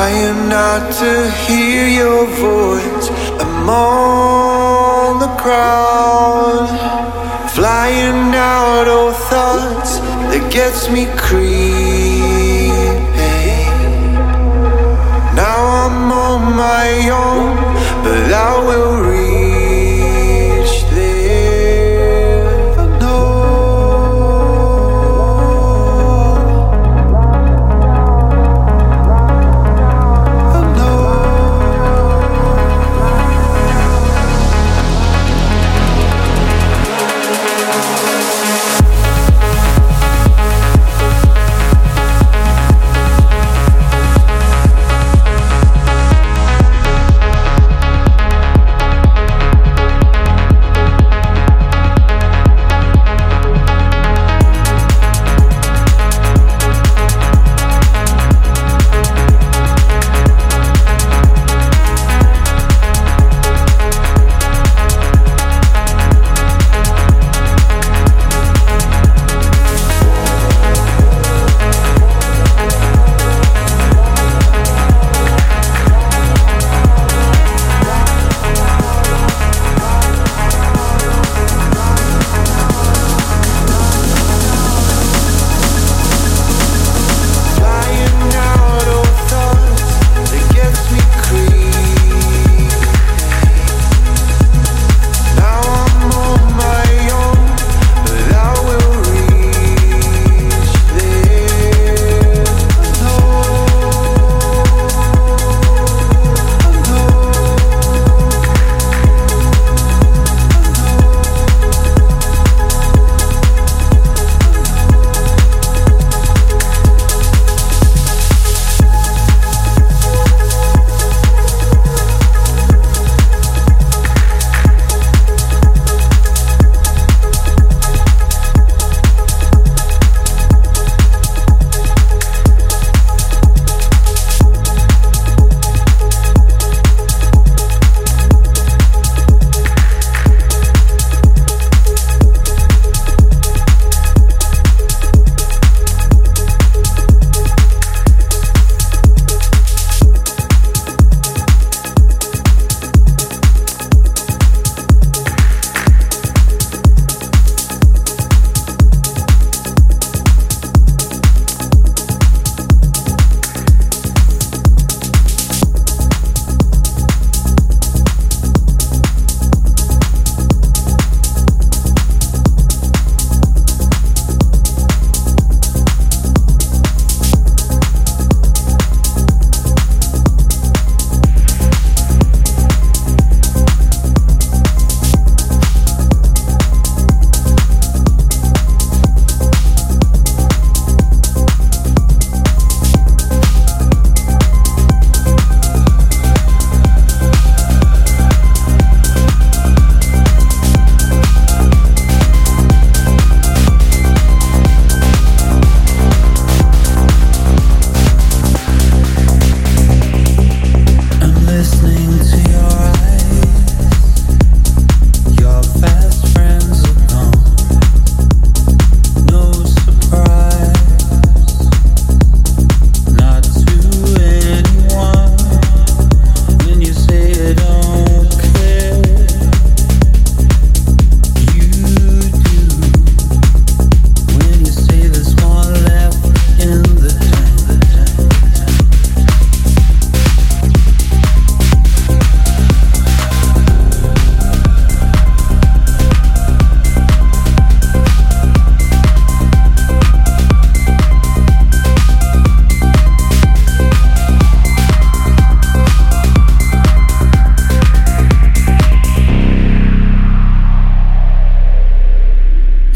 Trying not to hear your voice among the crowd. Flying out of thoughts that gets me creeping. Now I'm on my own, but I will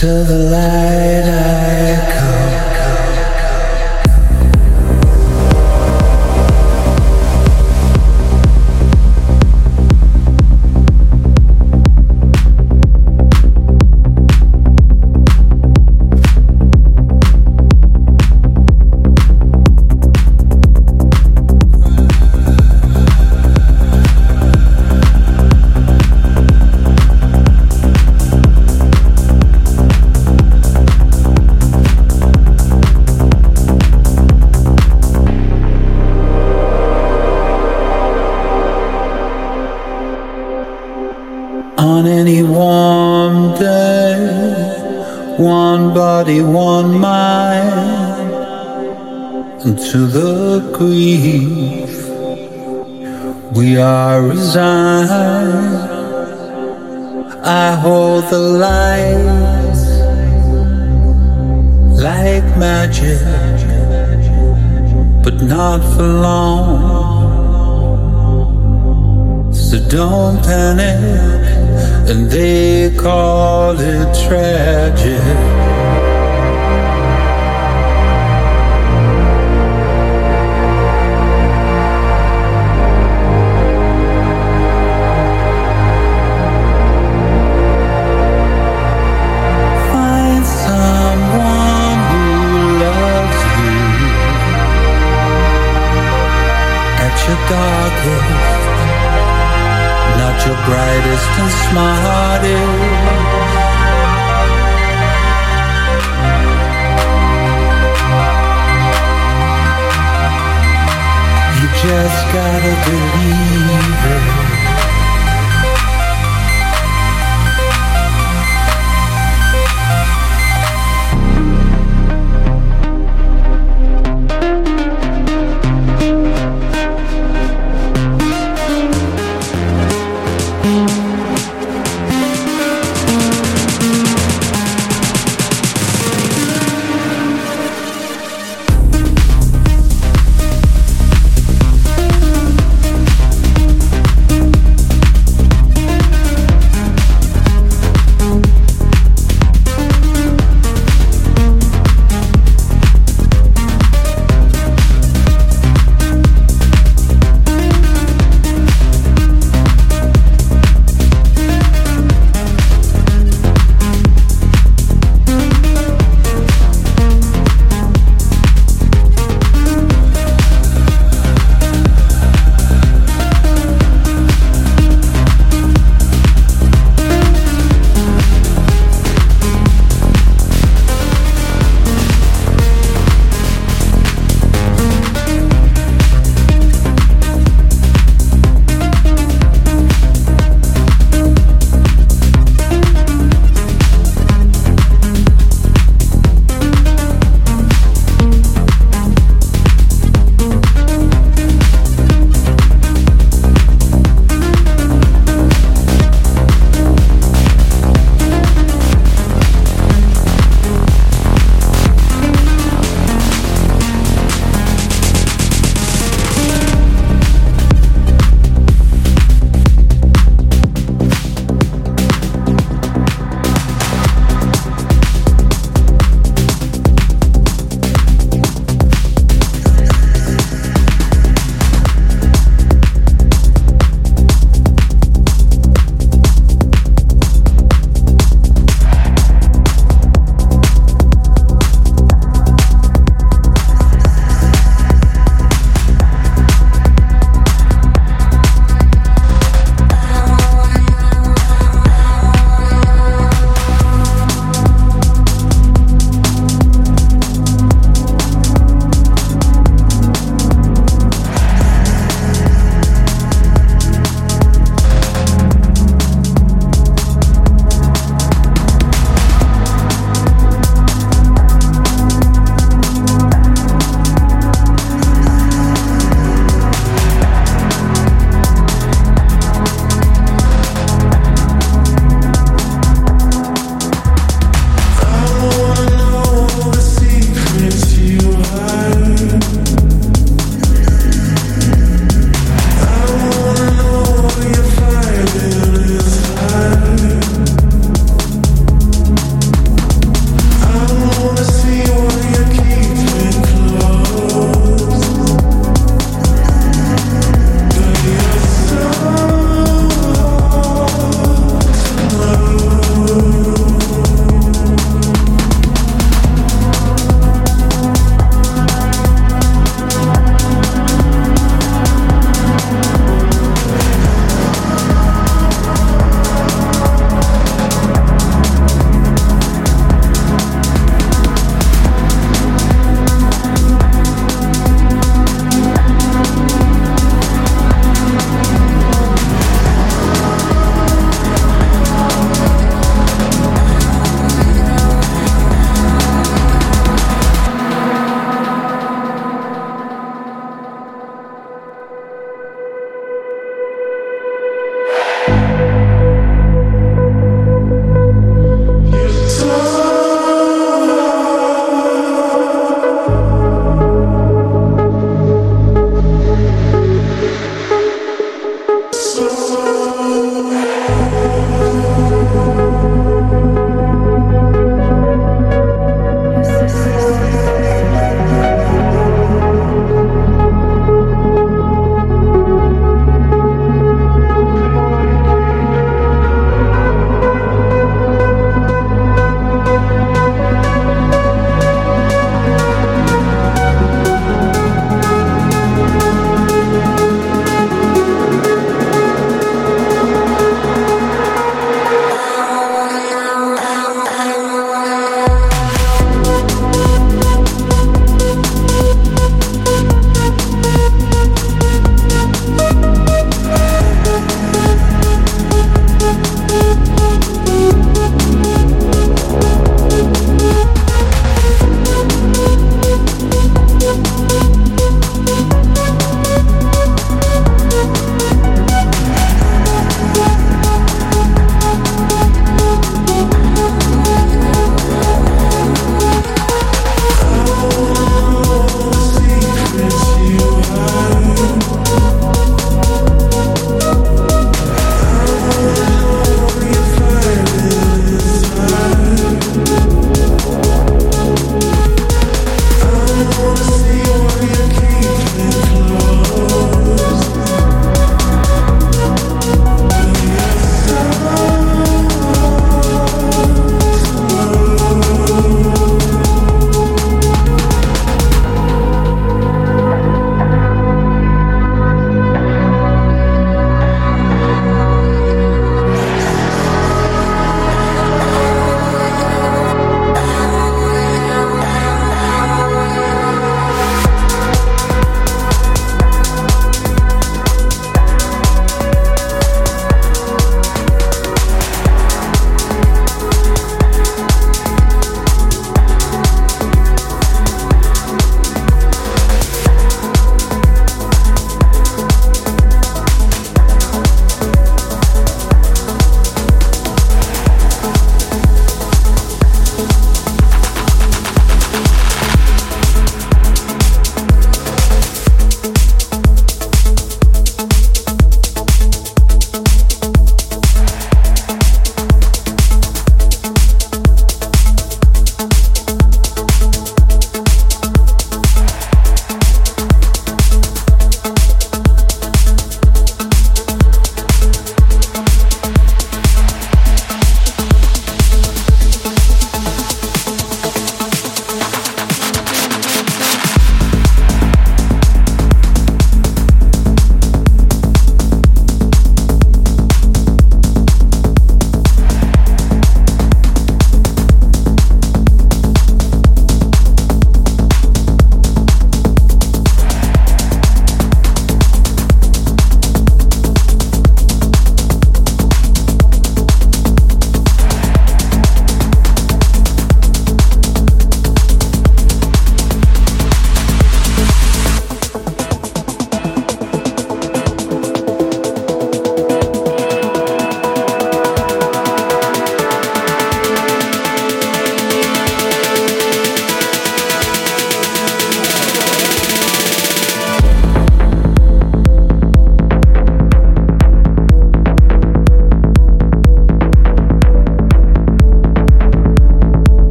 To the light I come.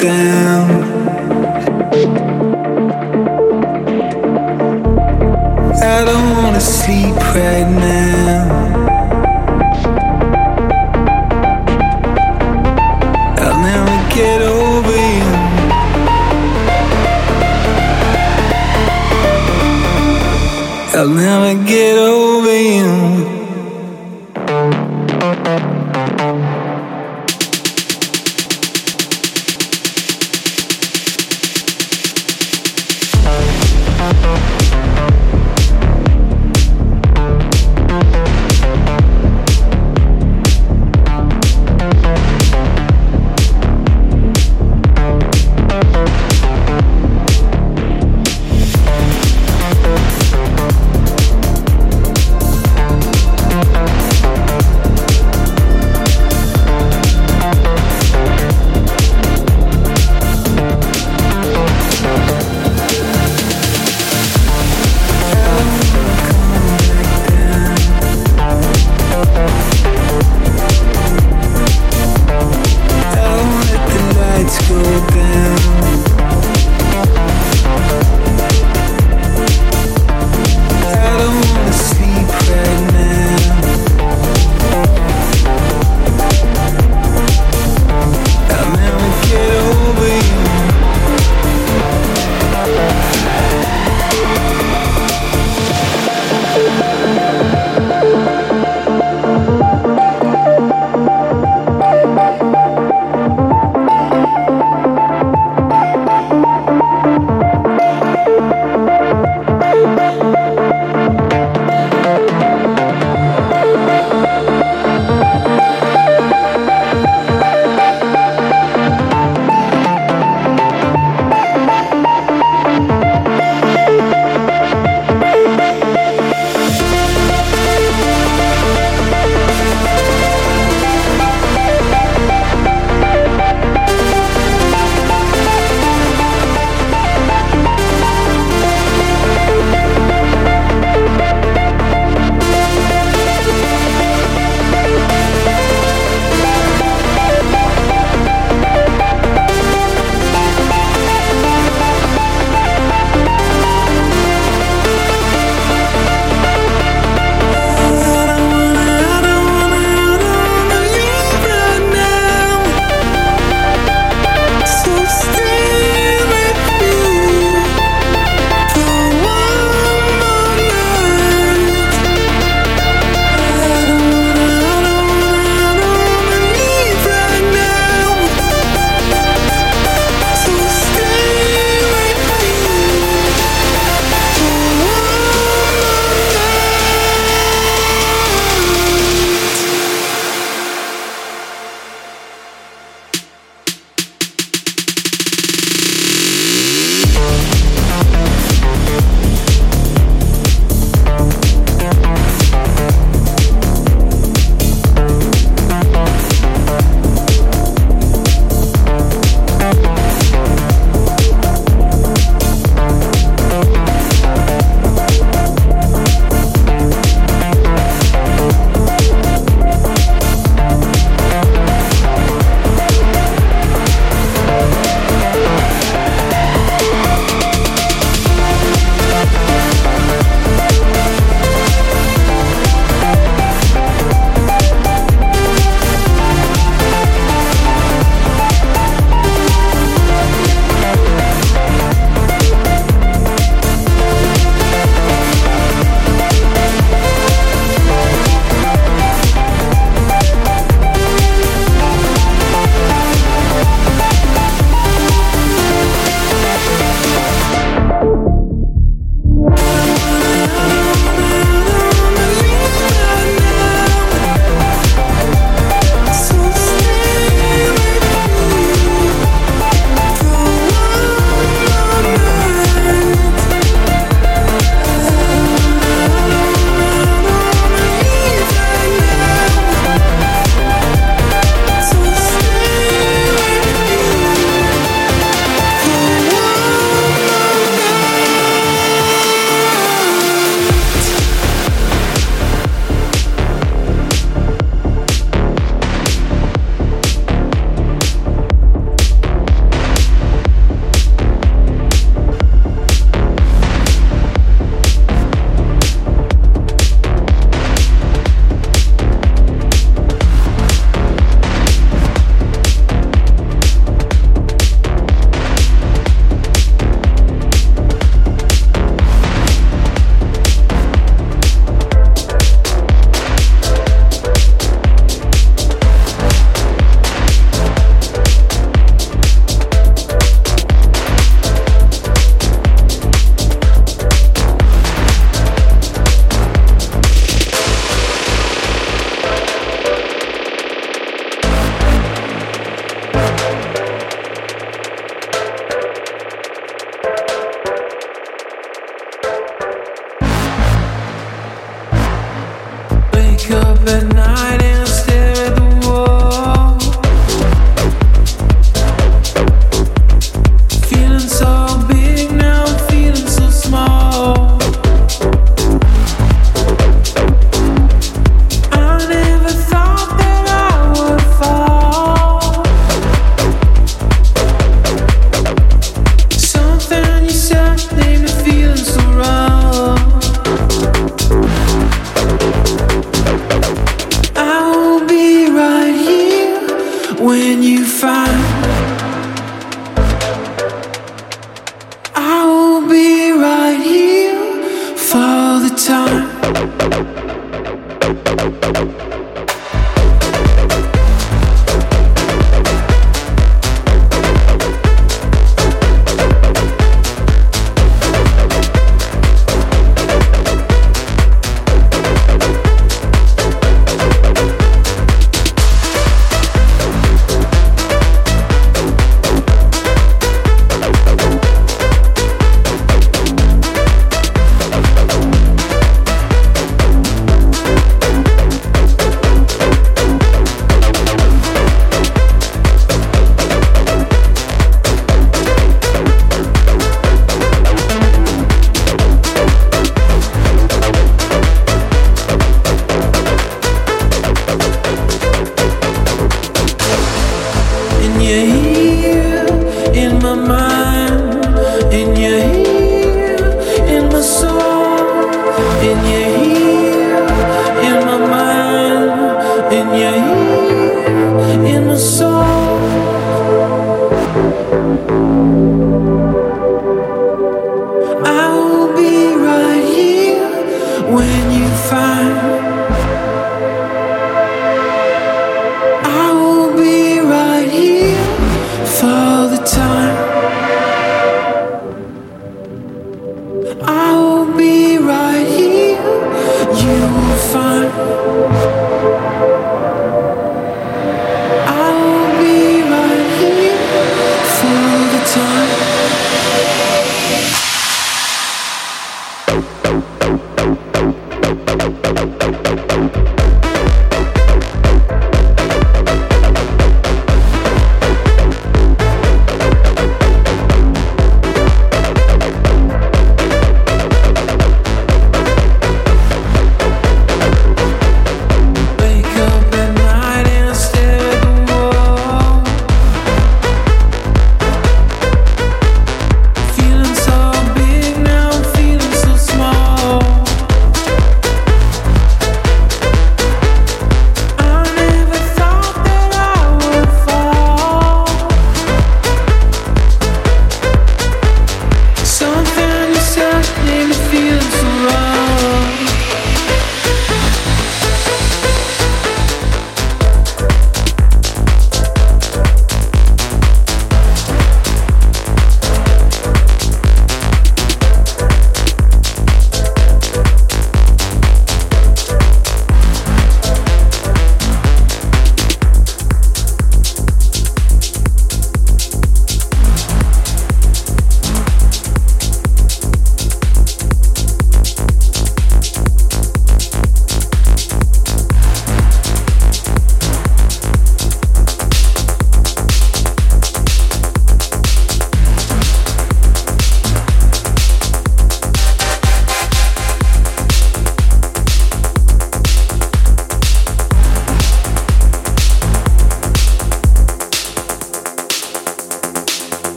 Go